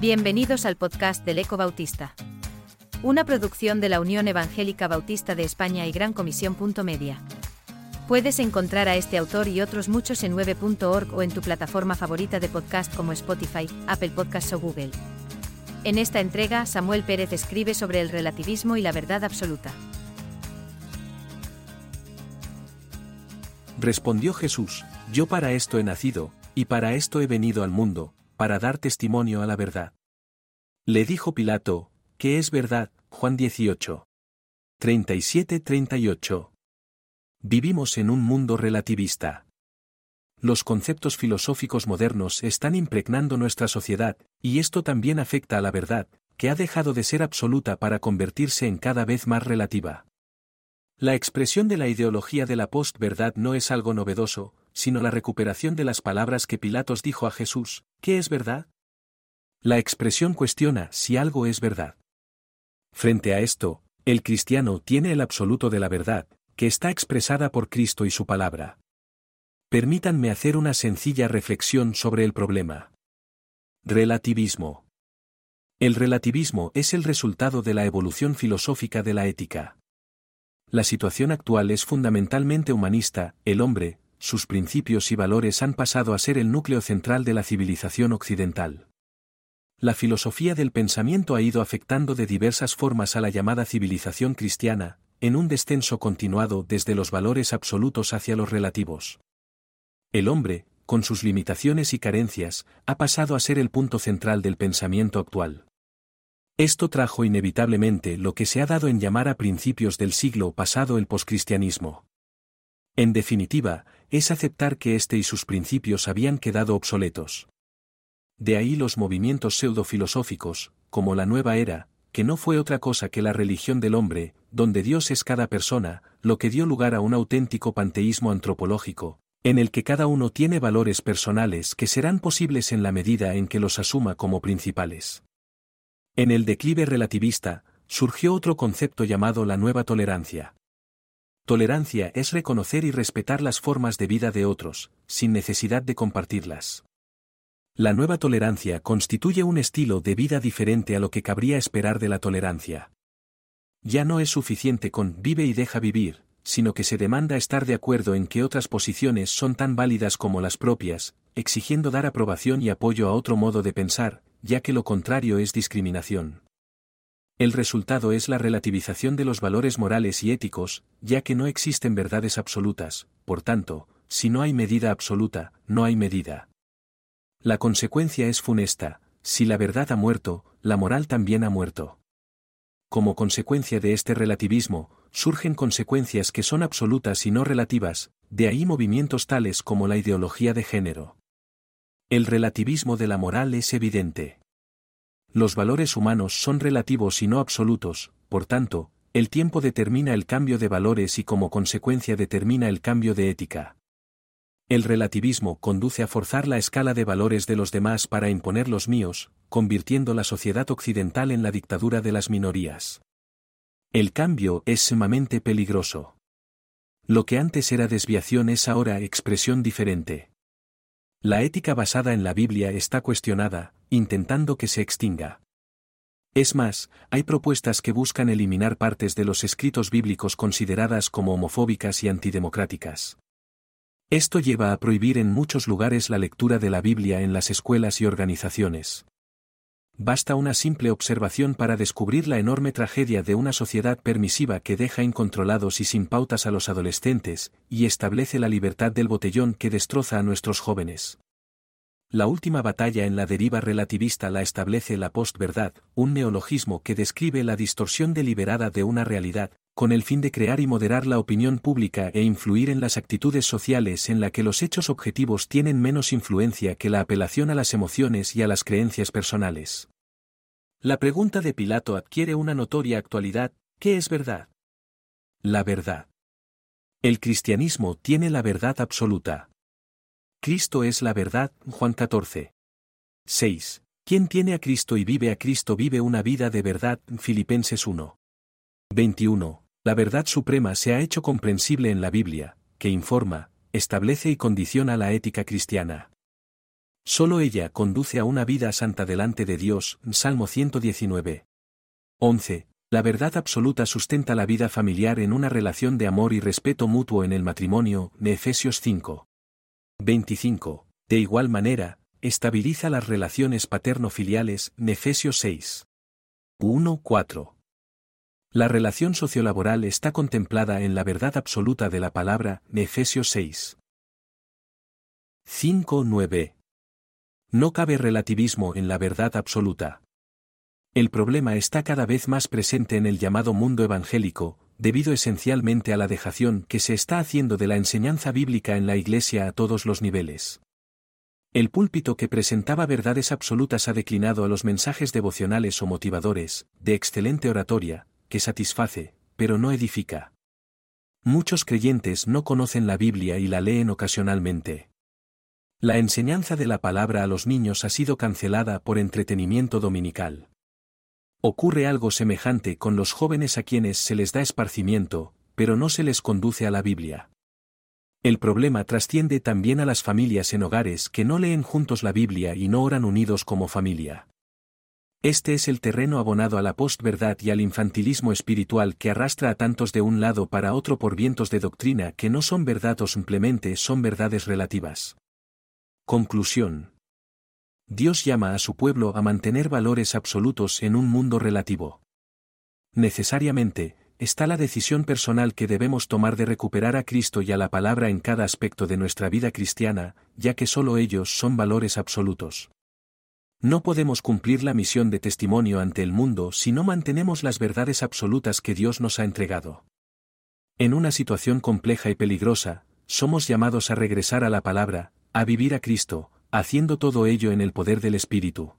Bienvenidos al podcast del Eco Bautista. Una producción de la Unión Evangélica Bautista de España y Gran Comisión. Media. Puedes encontrar a este autor y otros muchos en 9.org o en tu plataforma favorita de podcast como Spotify, Apple Podcasts o Google. En esta entrega, Samuel Pérez escribe sobre el relativismo y la verdad absoluta. Respondió Jesús, Yo para esto he nacido, y para esto he venido al mundo, para dar testimonio a la verdad. Le dijo Pilato, ¿qué es verdad? Juan 18. 37-38. Vivimos en un mundo relativista. Los conceptos filosóficos modernos están impregnando nuestra sociedad, y esto también afecta a la verdad, que ha dejado de ser absoluta para convertirse en cada vez más relativa. La expresión de la ideología de la post-verdad no es algo novedoso, sino la recuperación de las palabras que Pilatos dijo a Jesús, ¿qué es verdad? La expresión cuestiona si algo es verdad. Frente a esto, el cristiano tiene el absoluto de la verdad, que está expresada por Cristo y su palabra. Permítanme hacer una sencilla reflexión sobre el problema. Relativismo. El relativismo es el resultado de la evolución filosófica de la ética. La situación actual es fundamentalmente humanista, el hombre, sus principios y valores han pasado a ser el núcleo central de la civilización occidental. La filosofía del pensamiento ha ido afectando de diversas formas a la llamada civilización cristiana, en un descenso continuado desde los valores absolutos hacia los relativos. El hombre, con sus limitaciones y carencias, ha pasado a ser el punto central del pensamiento actual. Esto trajo inevitablemente lo que se ha dado en llamar a principios del siglo pasado el poscristianismo. En definitiva, es aceptar que éste y sus principios habían quedado obsoletos. De ahí los movimientos pseudofilosóficos, como la nueva era, que no fue otra cosa que la religión del hombre, donde Dios es cada persona, lo que dio lugar a un auténtico panteísmo antropológico, en el que cada uno tiene valores personales que serán posibles en la medida en que los asuma como principales. En el declive relativista, surgió otro concepto llamado la nueva tolerancia. Tolerancia es reconocer y respetar las formas de vida de otros, sin necesidad de compartirlas. La nueva tolerancia constituye un estilo de vida diferente a lo que cabría esperar de la tolerancia. Ya no es suficiente con vive y deja vivir, sino que se demanda estar de acuerdo en que otras posiciones son tan válidas como las propias, exigiendo dar aprobación y apoyo a otro modo de pensar, ya que lo contrario es discriminación. El resultado es la relativización de los valores morales y éticos, ya que no existen verdades absolutas, por tanto, si no hay medida absoluta, no hay medida. La consecuencia es funesta, si la verdad ha muerto, la moral también ha muerto. Como consecuencia de este relativismo, surgen consecuencias que son absolutas y no relativas, de ahí movimientos tales como la ideología de género. El relativismo de la moral es evidente. Los valores humanos son relativos y no absolutos, por tanto, el tiempo determina el cambio de valores y como consecuencia determina el cambio de ética. El relativismo conduce a forzar la escala de valores de los demás para imponer los míos, convirtiendo la sociedad occidental en la dictadura de las minorías. El cambio es sumamente peligroso. Lo que antes era desviación es ahora expresión diferente. La ética basada en la Biblia está cuestionada, intentando que se extinga. Es más, hay propuestas que buscan eliminar partes de los escritos bíblicos consideradas como homofóbicas y antidemocráticas. Esto lleva a prohibir en muchos lugares la lectura de la Biblia en las escuelas y organizaciones. Basta una simple observación para descubrir la enorme tragedia de una sociedad permisiva que deja incontrolados y sin pautas a los adolescentes, y establece la libertad del botellón que destroza a nuestros jóvenes. La última batalla en la deriva relativista la establece la postverdad, un neologismo que describe la distorsión deliberada de una realidad, con el fin de crear y moderar la opinión pública e influir en las actitudes sociales en la que los hechos objetivos tienen menos influencia que la apelación a las emociones y a las creencias personales. La pregunta de Pilato adquiere una notoria actualidad, ¿qué es verdad? La verdad. El cristianismo tiene la verdad absoluta. Cristo es la verdad, Juan 14. 6. Quien tiene a Cristo y vive a Cristo vive una vida de verdad, Filipenses 1. 21. La verdad suprema se ha hecho comprensible en la Biblia, que informa, establece y condiciona la ética cristiana. Solo ella conduce a una vida santa delante de Dios, Salmo 119. 11. La verdad absoluta sustenta la vida familiar en una relación de amor y respeto mutuo en el matrimonio, Efesios 5. 25. De igual manera, estabiliza las relaciones paterno-filiales, Efesios 6. 1. 4. La relación sociolaboral está contemplada en la verdad absoluta de la palabra, Efesios 6. 5.9. No cabe relativismo en la verdad absoluta. El problema está cada vez más presente en el llamado mundo evangélico, debido esencialmente a la dejación que se está haciendo de la enseñanza bíblica en la Iglesia a todos los niveles. El púlpito que presentaba verdades absolutas ha declinado a los mensajes devocionales o motivadores, de excelente oratoria, que satisface, pero no edifica. Muchos creyentes no conocen la Biblia y la leen ocasionalmente. La enseñanza de la palabra a los niños ha sido cancelada por entretenimiento dominical. Ocurre algo semejante con los jóvenes a quienes se les da esparcimiento, pero no se les conduce a la Biblia. El problema trasciende también a las familias en hogares que no leen juntos la Biblia y no oran unidos como familia. Este es el terreno abonado a la postverdad y al infantilismo espiritual que arrastra a tantos de un lado para otro por vientos de doctrina que no son verdad o simplemente son verdades relativas. Conclusión. Dios llama a su pueblo a mantener valores absolutos en un mundo relativo. Necesariamente, está la decisión personal que debemos tomar de recuperar a Cristo y a la palabra en cada aspecto de nuestra vida cristiana, ya que solo ellos son valores absolutos. No podemos cumplir la misión de testimonio ante el mundo si no mantenemos las verdades absolutas que Dios nos ha entregado. En una situación compleja y peligrosa, somos llamados a regresar a la palabra, a vivir a Cristo, haciendo todo ello en el poder del Espíritu.